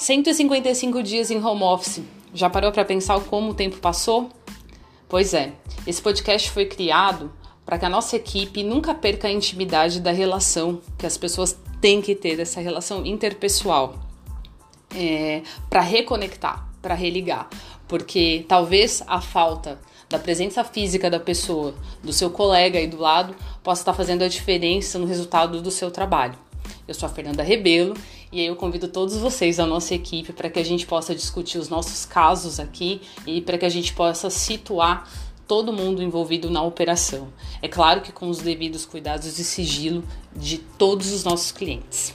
155 dias em home office. Já parou para pensar como o tempo passou? Pois é, esse podcast foi criado para que a nossa equipe nunca perca a intimidade da relação que as pessoas têm que ter, dessa relação interpessoal, é, para reconectar, para religar, porque talvez a falta da presença física da pessoa, do seu colega aí do lado, possa estar fazendo a diferença no resultado do seu trabalho. Eu sou a Fernanda Rebelo e aí eu convido todos vocês da nossa equipe para que a gente possa discutir os nossos casos aqui e para que a gente possa situar todo mundo envolvido na operação. É claro que com os devidos cuidados de sigilo de todos os nossos clientes.